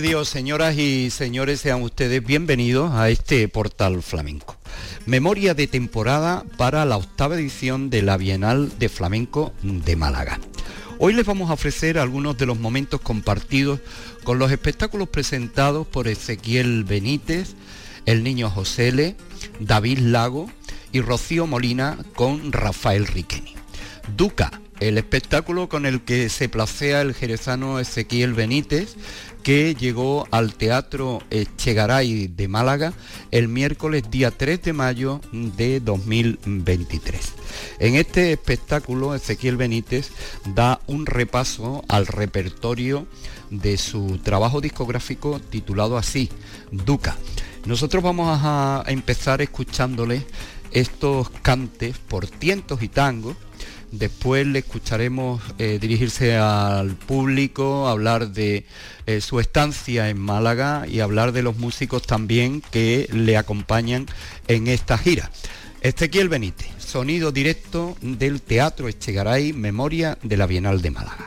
Dios, señoras y señores, sean ustedes bienvenidos a este portal flamenco. Memoria de temporada para la octava edición de la Bienal de Flamenco de Málaga. Hoy les vamos a ofrecer algunos de los momentos compartidos con los espectáculos presentados por Ezequiel Benítez, el niño Josele, David Lago y Rocío Molina con Rafael Riqueni. Duca, el espectáculo con el que se placea el jerezano Ezequiel Benítez que llegó al Teatro Echegaray de Málaga el miércoles día 3 de mayo de 2023. En este espectáculo Ezequiel Benítez da un repaso al repertorio de su trabajo discográfico titulado así, Duca. Nosotros vamos a empezar escuchándole estos cantes por tientos y tangos Después le escucharemos eh, dirigirse al público, hablar de eh, su estancia en Málaga y hablar de los músicos también que le acompañan en esta gira. Ezequiel Benítez, sonido directo del Teatro Echegaray, Memoria de la Bienal de Málaga.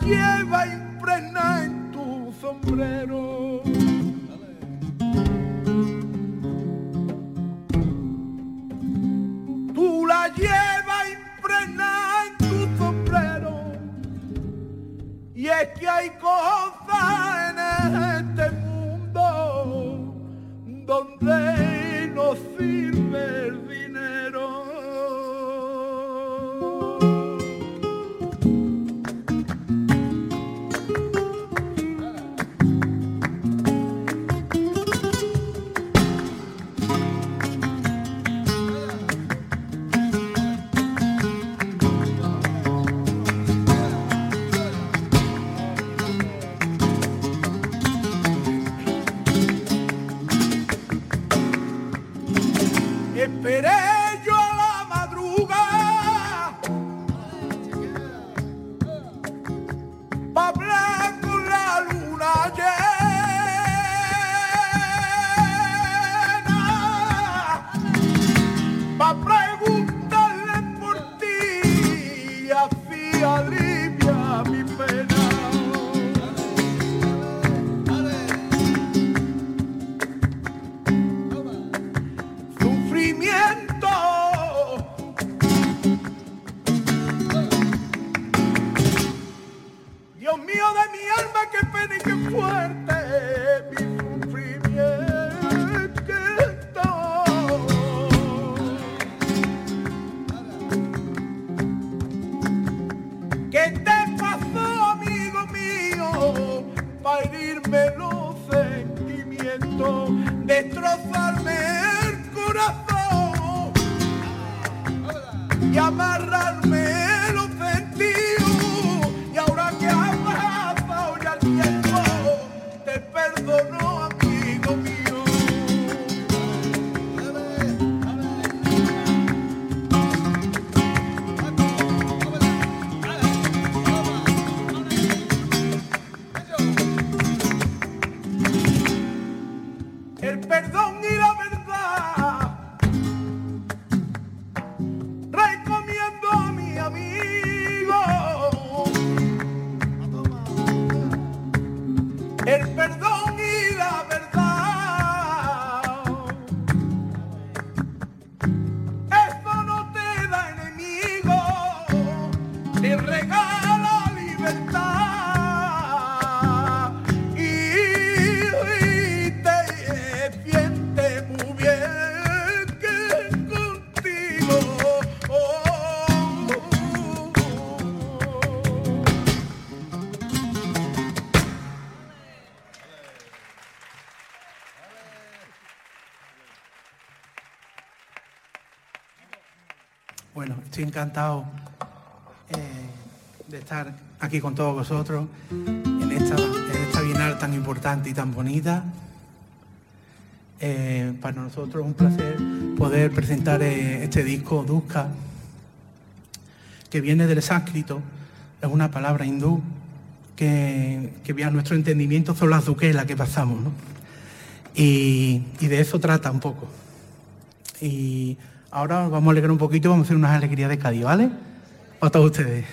lleva impregnada en tu sombrero. Tú la llevas impregnada en tu sombrero. Y es que hay cosas encantado eh, de estar aquí con todos vosotros en esta, esta bienal tan importante y tan bonita. Eh, para nosotros es un placer poder presentar eh, este disco Duska, que viene del sánscrito, es una palabra hindú que, que a nuestro entendimiento son las duquelas que pasamos, y, y de eso trata un poco. Y Ahora vamos a alegrar un poquito, vamos a hacer unas alegrías de Cádiz, ¿vale? A todos ustedes.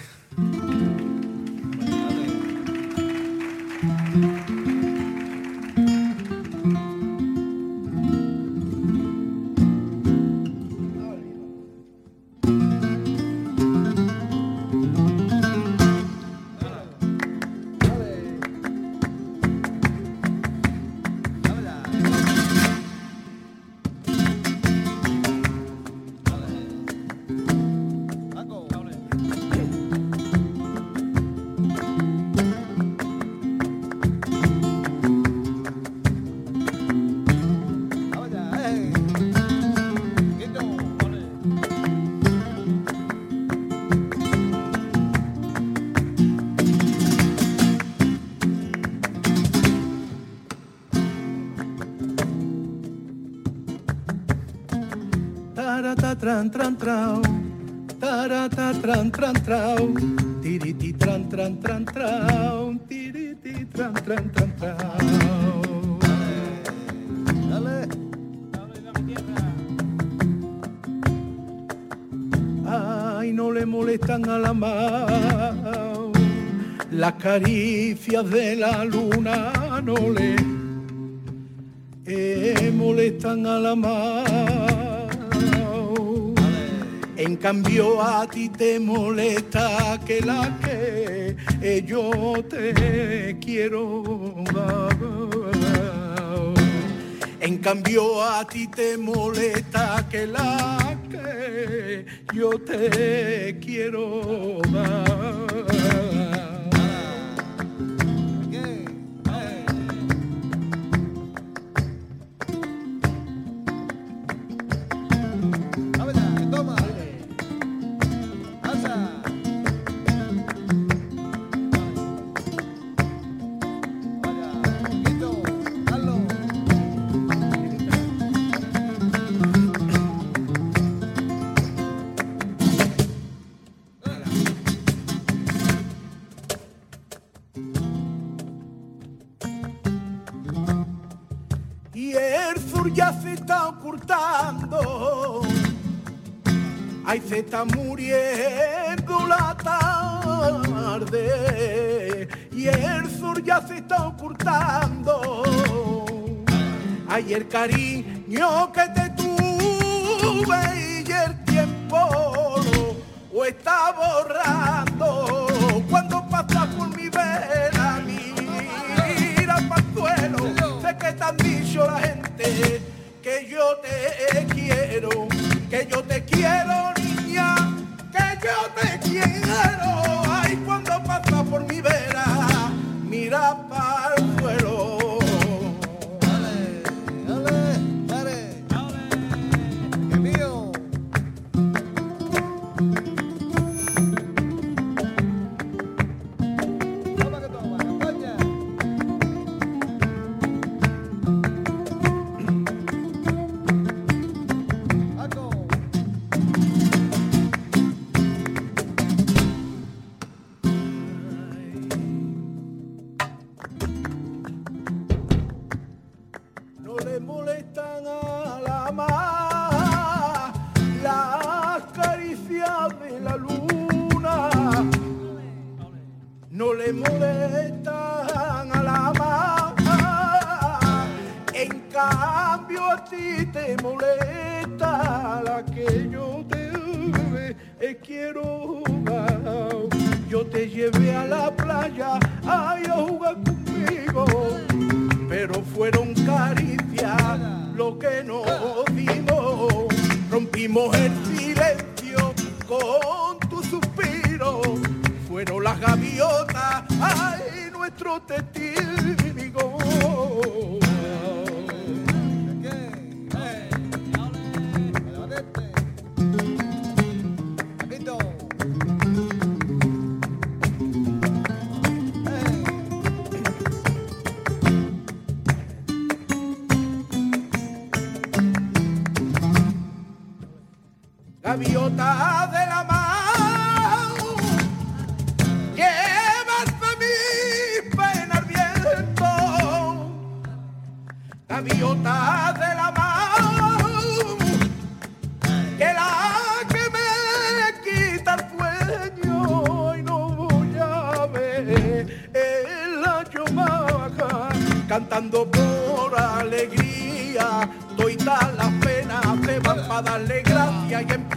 Cambio a ti te molesta que la que yo te quiero En cambio a ti te molesta que la que yo te quiero Ay, se está muriendo la tarde y el sur ya se está ocultando. Ay, el cariño que te tuve y el tiempo lo está borrando. Cuando pasa por mi vela, mira para suelo, sé que te han dicho la gente yo te quiero, que yo te quiero niña, que yo te quiero.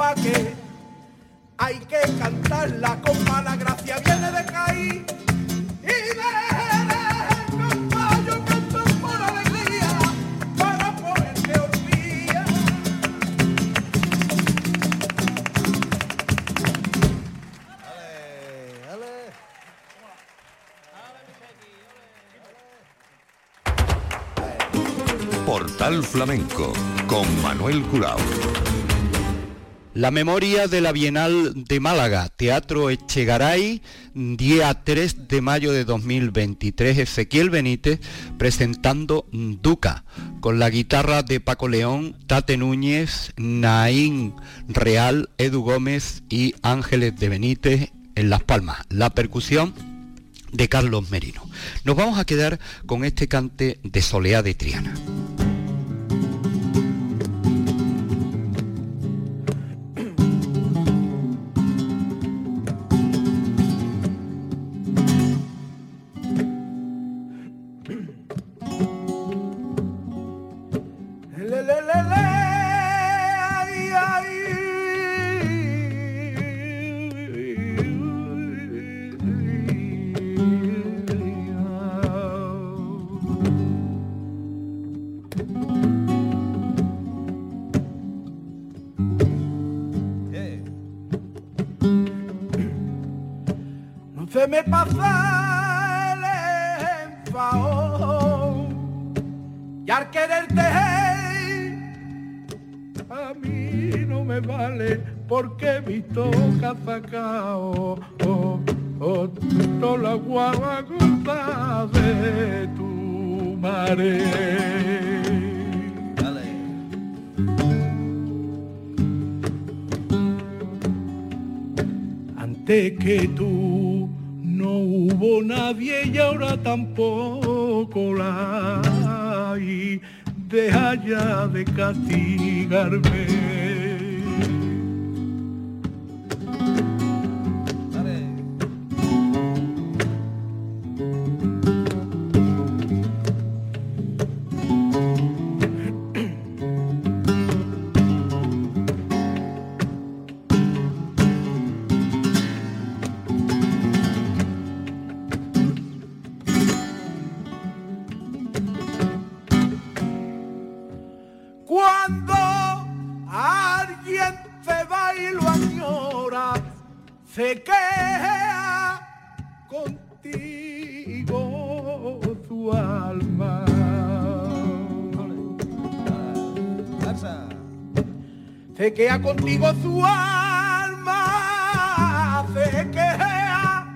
Empaque. Hay que cantarla con mala gracia, viene de caí y de yo canto por alegría para ponerte hormía. Portal Flamenco con Manuel Curao. La memoria de la Bienal de Málaga, Teatro Echegaray, día 3 de mayo de 2023, Ezequiel Benítez presentando Duca, con la guitarra de Paco León, Tate Núñez, Naín Real, Edu Gómez y Ángeles de Benítez en Las Palmas. La percusión de Carlos Merino. Nos vamos a quedar con este cante de Soleá de Triana. Se me pasa el enfado y al quererte a mí no me vale porque que has sacado oh, oh, toda la guagua de tu madre. Antes que tú no hubo nadie y ahora tampoco la hay. Deja ya de castigarme. Queda contigo su alma, se queda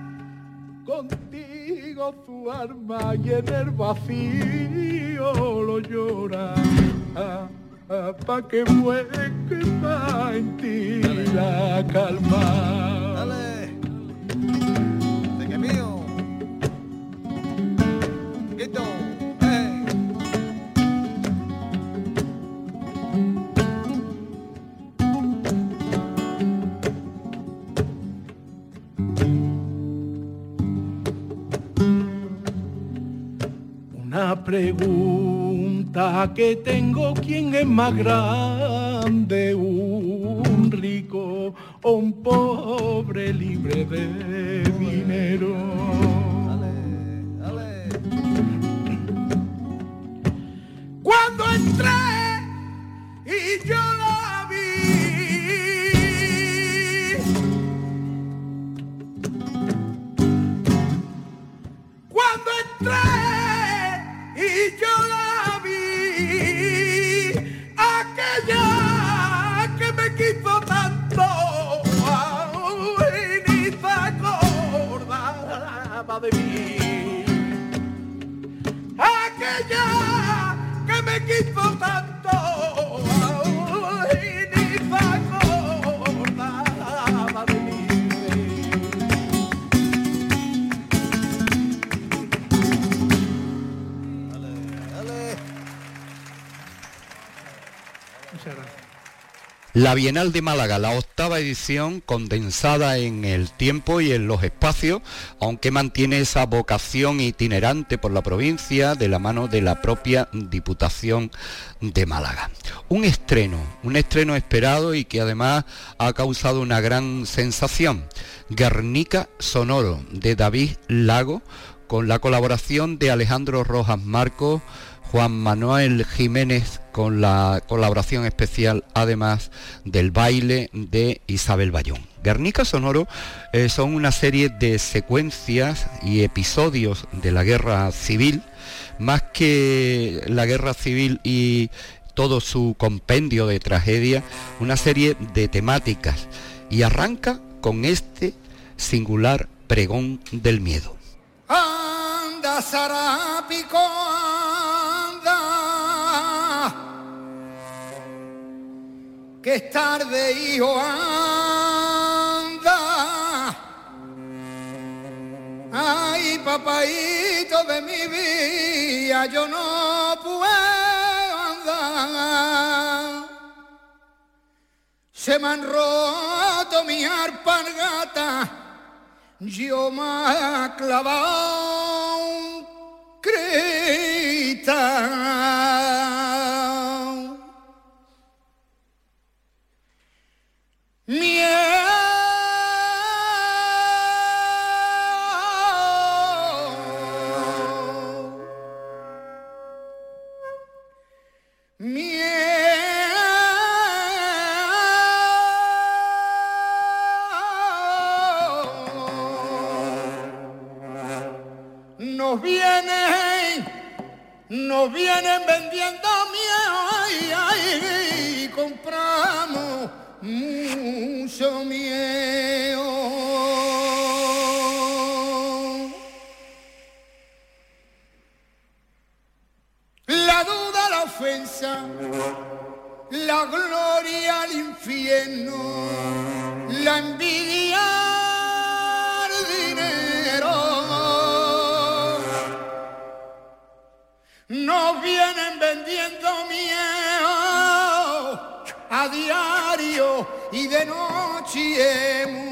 contigo su alma y en el vacío lo llora. Ah, ah, pa' que muere que va en ti la calma. Que tengo, ¿quién es más grande? ¿Un rico o un pobre libre de dinero? Cuando entré que me La Bienal de Málaga, la octava edición condensada en el tiempo y en los espacios, aunque mantiene esa vocación itinerante por la provincia de la mano de la propia Diputación de Málaga. Un estreno, un estreno esperado y que además ha causado una gran sensación. Guernica Sonoro de David Lago con la colaboración de Alejandro Rojas Marcos, Juan Manuel Jiménez con la colaboración especial además del baile de Isabel Bayón. Guernica Sonoro eh, son una serie de secuencias y episodios de la guerra civil, más que la guerra civil y todo su compendio de tragedia, una serie de temáticas y arranca con este singular pregón del miedo. Anda, Que es tarde, hijo, anda. Ay, papaito de mi vida, yo no puedo andar. Se me han roto mi alpargata yo me ha clavado un cristal. Nos vienen, vendiendo miedo ay, ay, y compramos mucho miedo. Y de noche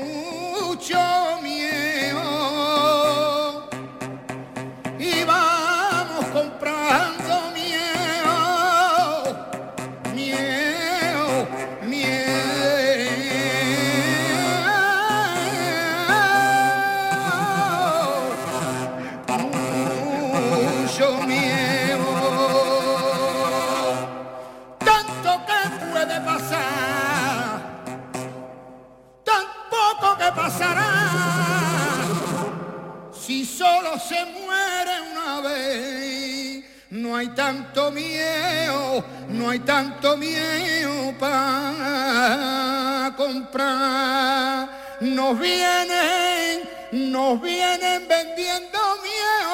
hay tanto miedo, no hay tanto miedo para comprar. Nos vienen, nos vienen vendiendo miedo.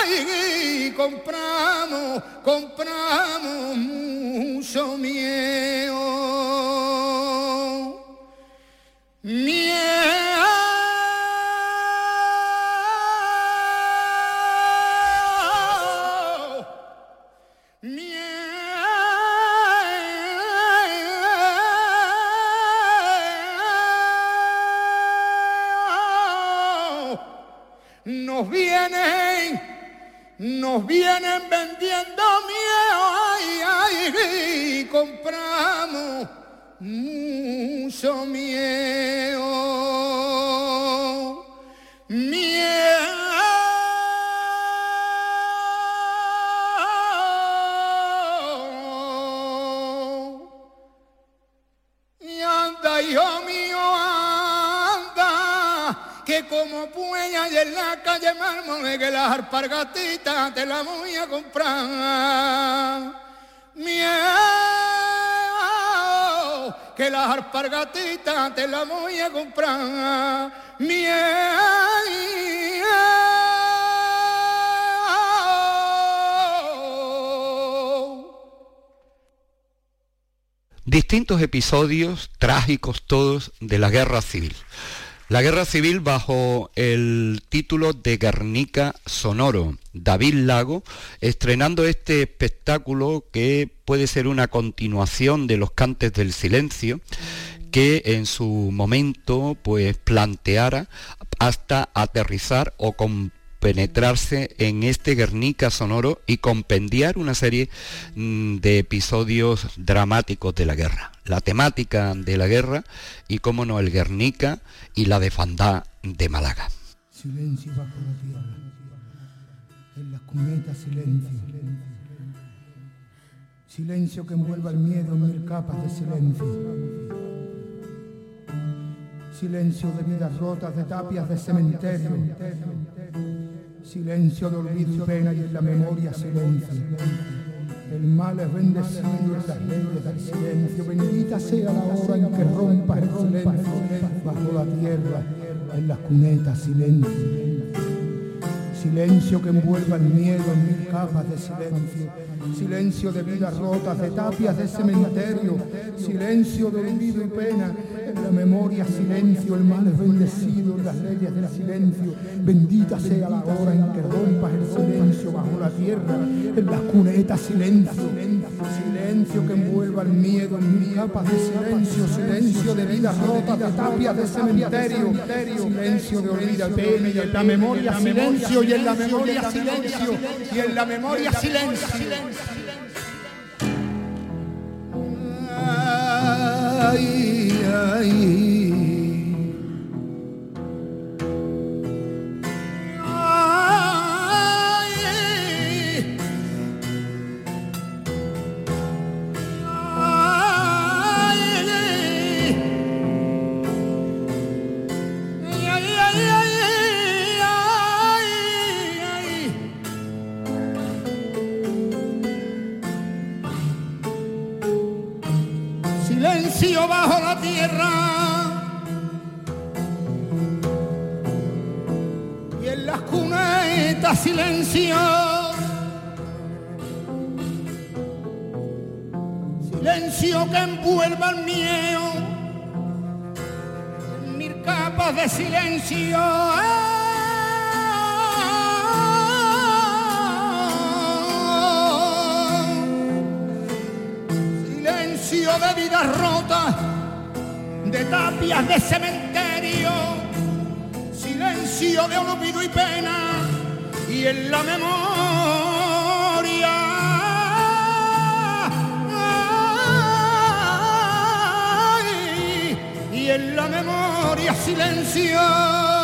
Ay, compramos, compramos mucho miedo. Miedo. Nos vienen, nos vienen vendiendo miedo, ay, ay, y compramos mucho miedo. En la calle mármol que las arpargatitas te la voy a comprar. Que las arpargatitas te la voy a comprar. Distintos episodios, trágicos todos, de la guerra civil. La guerra civil bajo el título de Guernica Sonoro, David Lago, estrenando este espectáculo que puede ser una continuación de Los Cantes del Silencio, que en su momento pues planteara hasta aterrizar o compenetrarse en este Guernica sonoro y compendiar una serie mm, de episodios dramáticos de la guerra. La temática de la guerra y, cómo no, el Guernica y la defandá de Málaga. Silencio bajo la tierra, en las cunetas silencio. Silencio que envuelva el miedo en mil capas de silencio. Silencio de vidas rotas, de tapias de cementerio. Silencio de olvido y pena y en la memoria silencio. El mal es bendecido en las leyes del silencio. Bendita sea la hora en que rompa el silencio bajo la tierra, en las cunetas silencio. Silencio que envuelva el miedo en mil capas de silencio. Silencio de vidas rotas, de tapias de cementerio. Silencio de olvido y pena. En la memoria silencio, el mal es bendecido en las leyes del silencio. Bendita sea la hora en que rompas el silencio bajo la tierra. En las cunetas silencio. Silencio que envuelva el miedo en mil capas de silencio. Silencio de vidas rotas, de tapias de cementerio. Silencio de olvido y pena. Y en la memoria silencio y en la memoria silencio y en la memoria silencio. Ay, ay. Capas de silencio. Silencio de vidas rotas, de tapias de cementerio. Silencio de olvido y pena y en la memoria. En la memoria. Silencio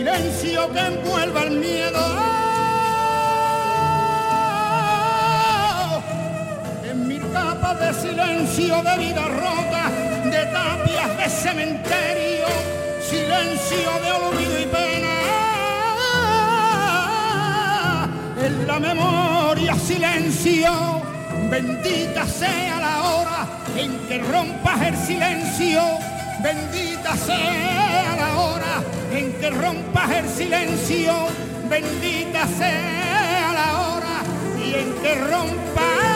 silencio que envuelva el miedo. En mi capa de silencio de vida rota, de tapias de cementerio, silencio de olvido y pena. En la memoria silencio, bendita sea la hora en que rompas el silencio, bendita sea la hora en que rompas el silencio, bendita sea la hora y en que rompas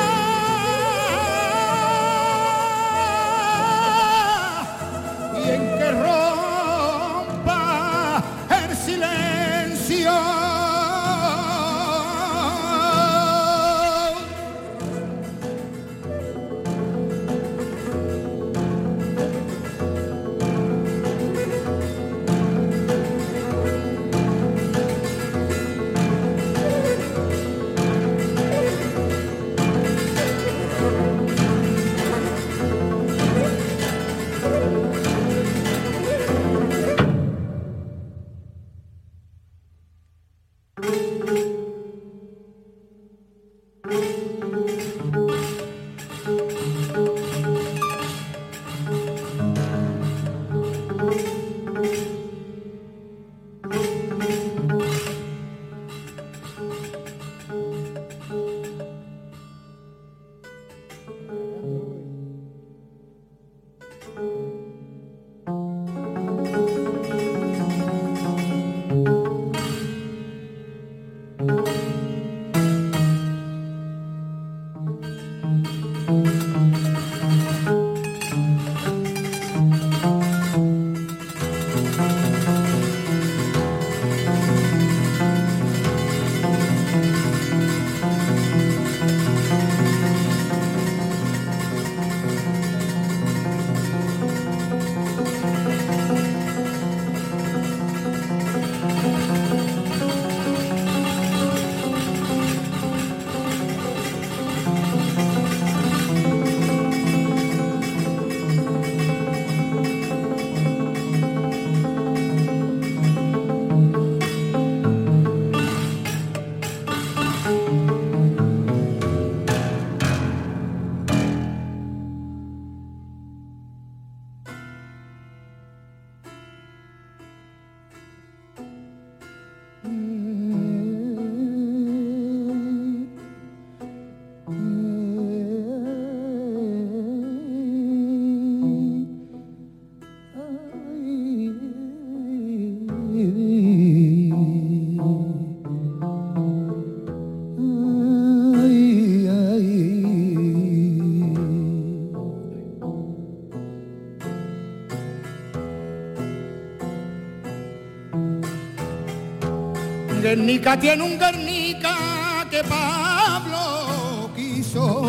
Guernica tiene un Guernica que Pablo quiso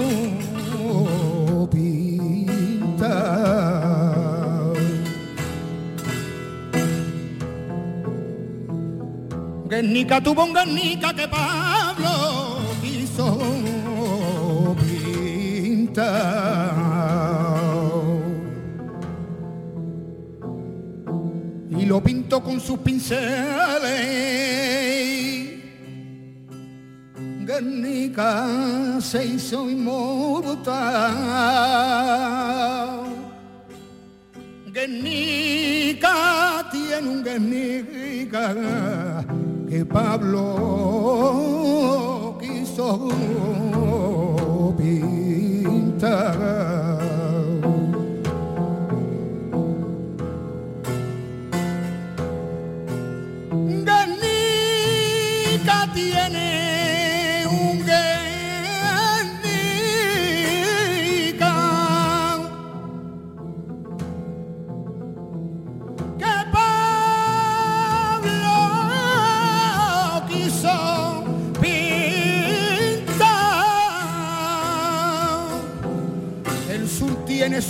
pintar. Guernica tuvo un Guernica que Pablo quiso pintar. Y lo pintó con sus pinceles Guernica se hizo inmortal. Guernica tiene un Guernica que Pablo quiso pintar.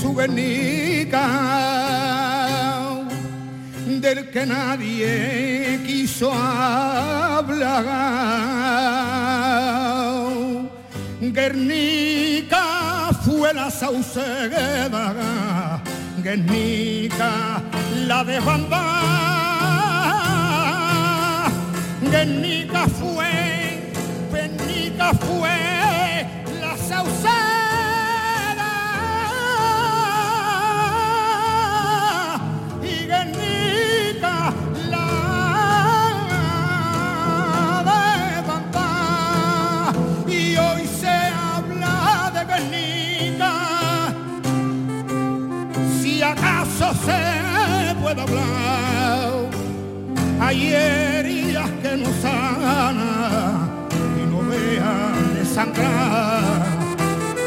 Su Guernica del que nadie quiso hablar. Guernica fue la sauceda, Guernica, la de. Guernica fue, Guernica fue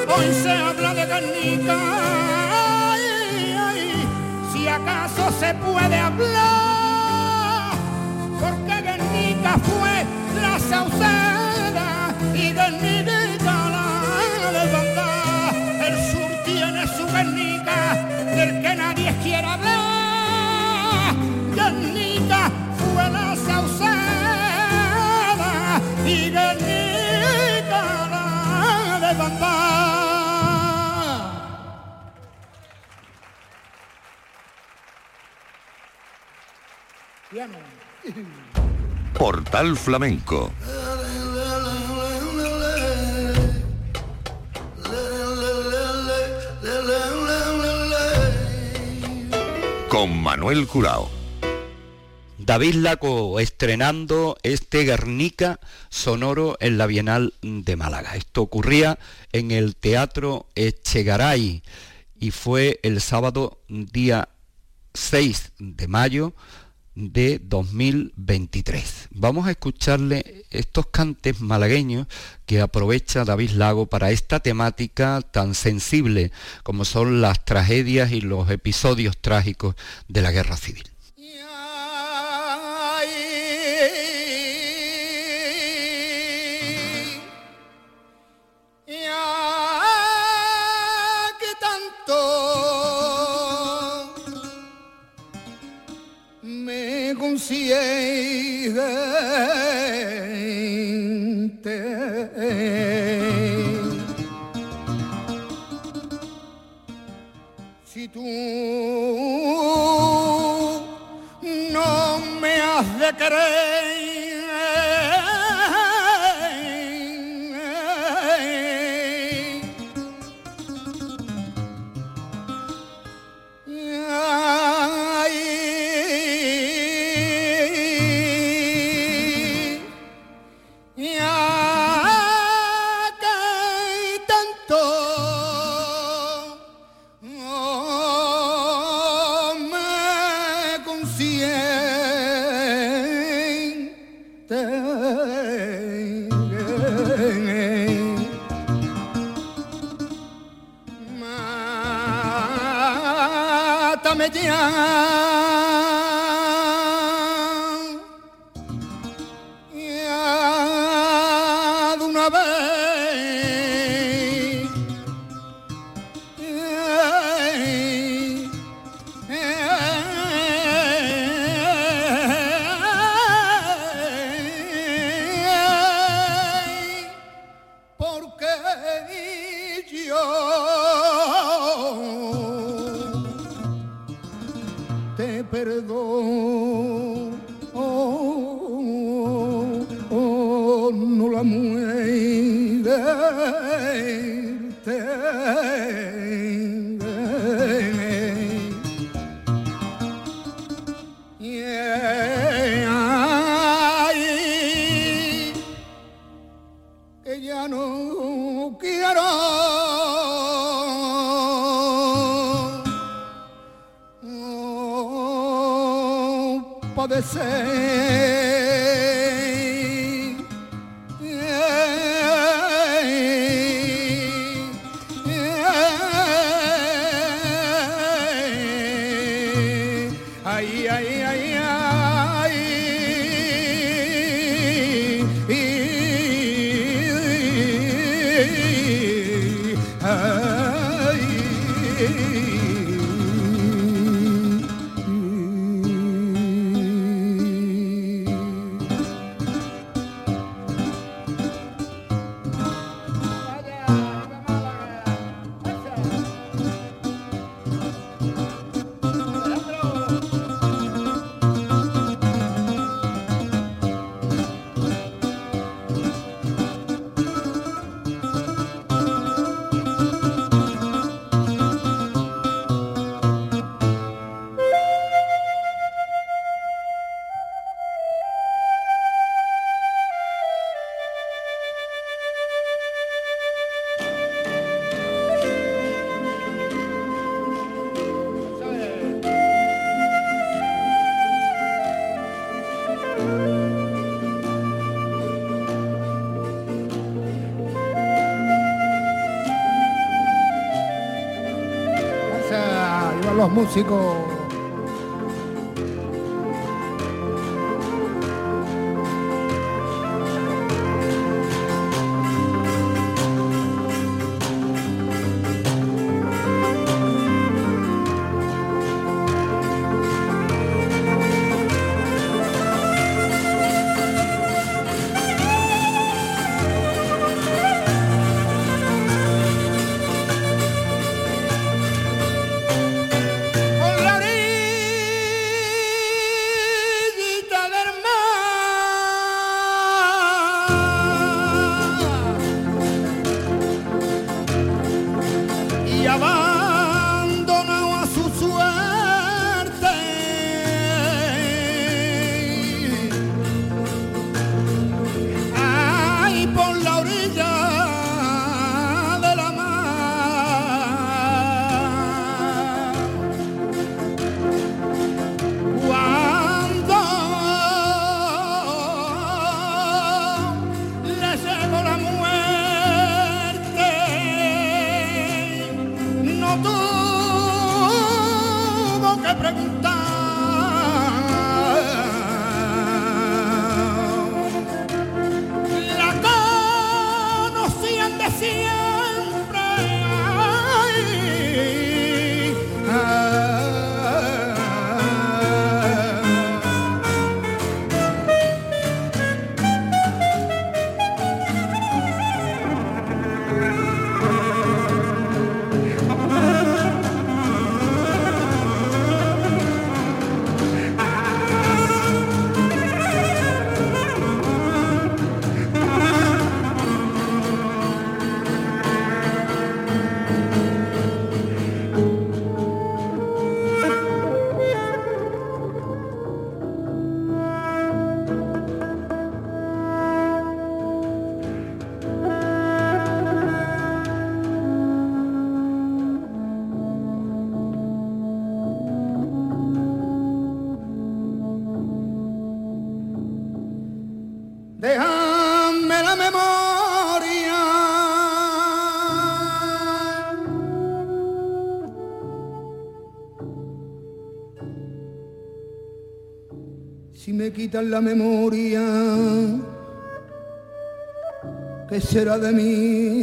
Hoy se habla de Guernica, ay, ay, si acaso se puede hablar, Portal Flamenco con Manuel Curao. David Laco estrenando este Guernica sonoro en la Bienal de Málaga. Esto ocurría en el Teatro Echegaray y fue el sábado día 6 de mayo de 2023. Vamos a escucharle estos cantes malagueños que aprovecha David Lago para esta temática tan sensible como son las tragedias y los episodios trágicos de la guerra civil. Muerte. Los quitan la memoria, ¿qué será de mí?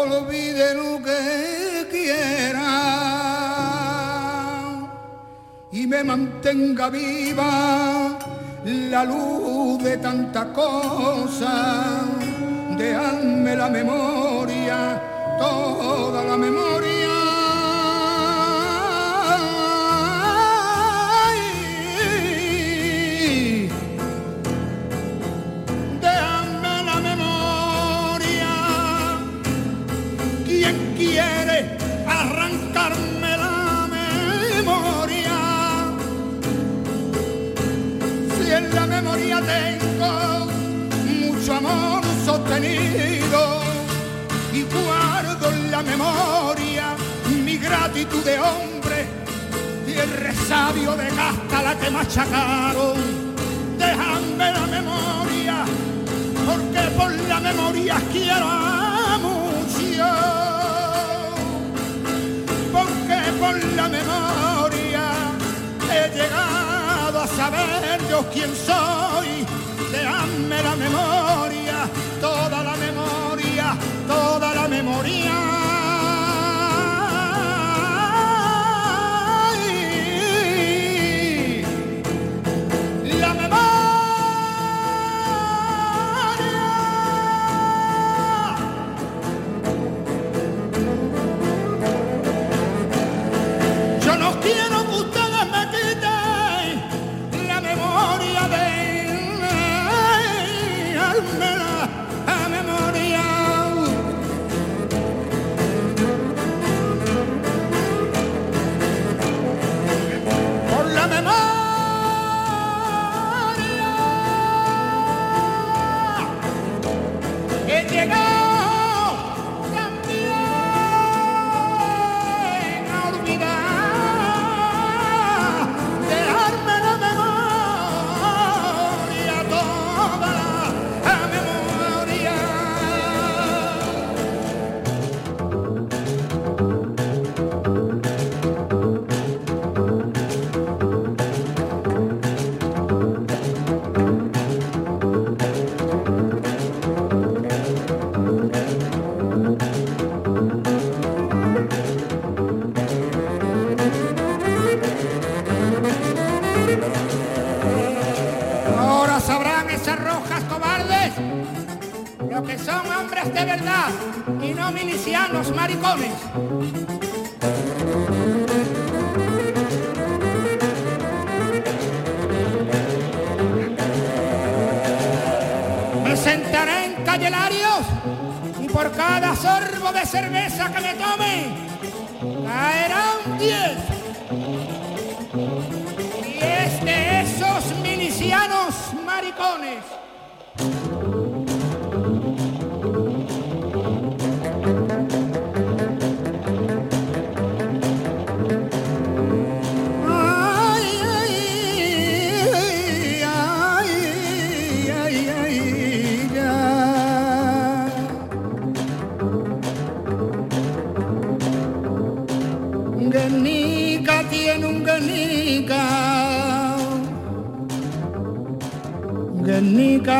Olvide lo que quiera y me mantenga viva la luz de tantas cosas Deadme la memoria, toda la memoria. Tengo mucho amor sostenido y guardo en la memoria mi gratitud de hombre y el resabio de casta la que machacaron. Déjame la memoria, porque por la memoria quiero mucho. Porque por la memoria he llegado saber yo quién soy. Déjame la memoria toda la memoria, toda la memoria.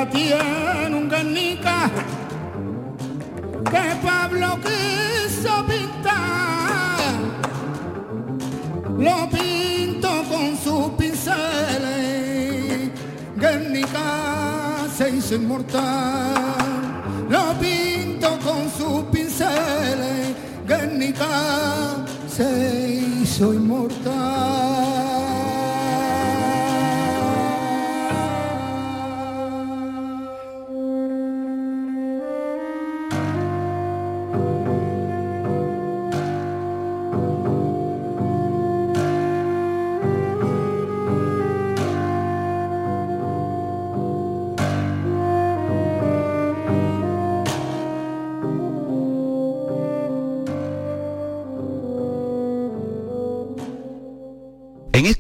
Tiene un Guernica que Pablo quiso pintar. Lo pinto con sus pinceles. Guernica se hizo inmortal. Lo pinto con sus pinceles. Guernica se hizo inmortal.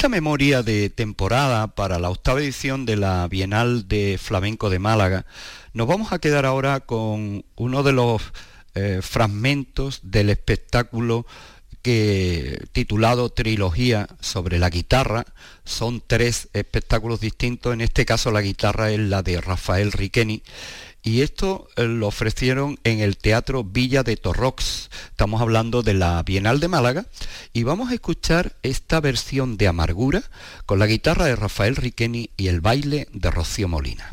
Esta memoria de temporada para la octava edición de la Bienal de Flamenco de Málaga, nos vamos a quedar ahora con uno de los eh, fragmentos del espectáculo que titulado Trilogía sobre la guitarra. Son tres espectáculos distintos, en este caso la guitarra es la de Rafael Riqueni. Y esto eh, lo ofrecieron en el Teatro Villa de Torrox. Estamos hablando de la Bienal de Málaga. Y vamos a escuchar esta versión de Amargura con la guitarra de Rafael Riqueni y el baile de Rocío Molina.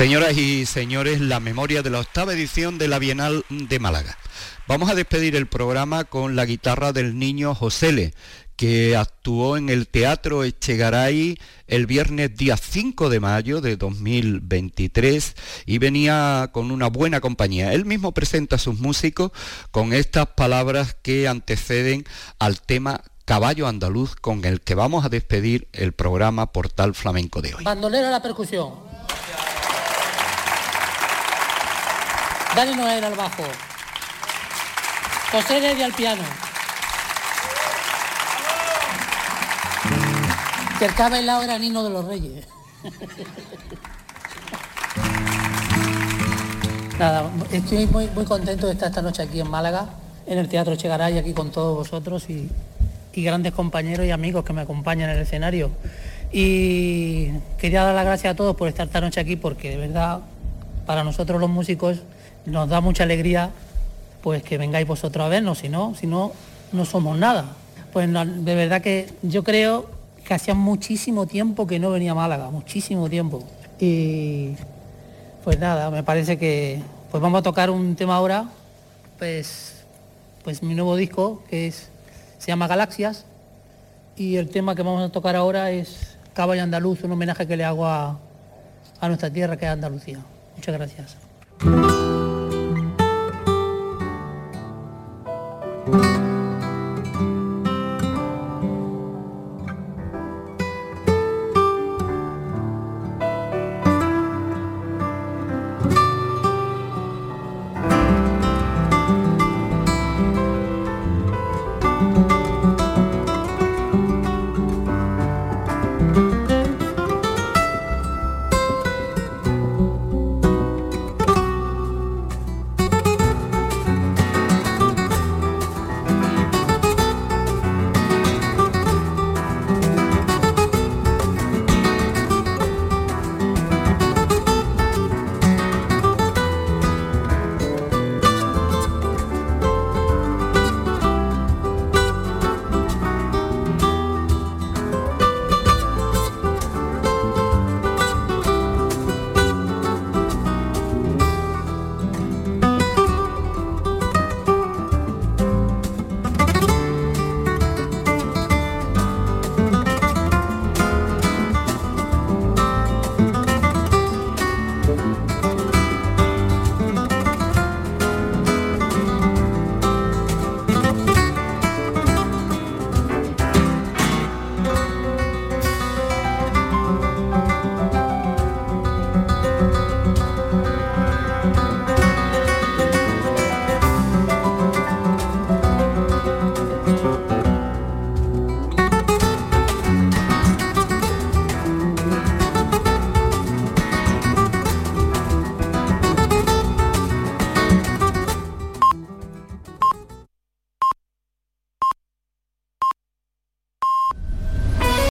Señoras y señores, la memoria de la octava edición de la Bienal de Málaga. Vamos a despedir el programa con la guitarra del niño Josele, que actuó en el Teatro Echegaray el viernes día 5 de mayo de 2023 y venía con una buena compañía. Él mismo presenta a sus músicos con estas palabras que anteceden al tema caballo andaluz con el que vamos a despedir el programa Portal Flamenco de hoy. Bandolera la percusión. Dani Noel al bajo. José Ledi al piano. Cercaba el lado era Nino de los Reyes. Nada, estoy muy, muy contento de estar esta noche aquí en Málaga, en el Teatro Chegaray, aquí con todos vosotros y grandes compañeros y amigos que me acompañan en el escenario. Y quería dar las gracias a todos por estar esta noche aquí porque de verdad para nosotros los músicos nos da mucha alegría pues que vengáis vosotros a vernos, si no, si no, no somos nada. Pues de verdad que yo creo que hacía muchísimo tiempo que no venía a Málaga, muchísimo tiempo. Y pues nada, me parece que pues vamos a tocar un tema ahora, pues, pues mi nuevo disco, que es, se llama Galaxias, y el tema que vamos a tocar ahora es Caballo Andaluz, un homenaje que le hago a, a nuestra tierra que es Andalucía. Muchas gracias.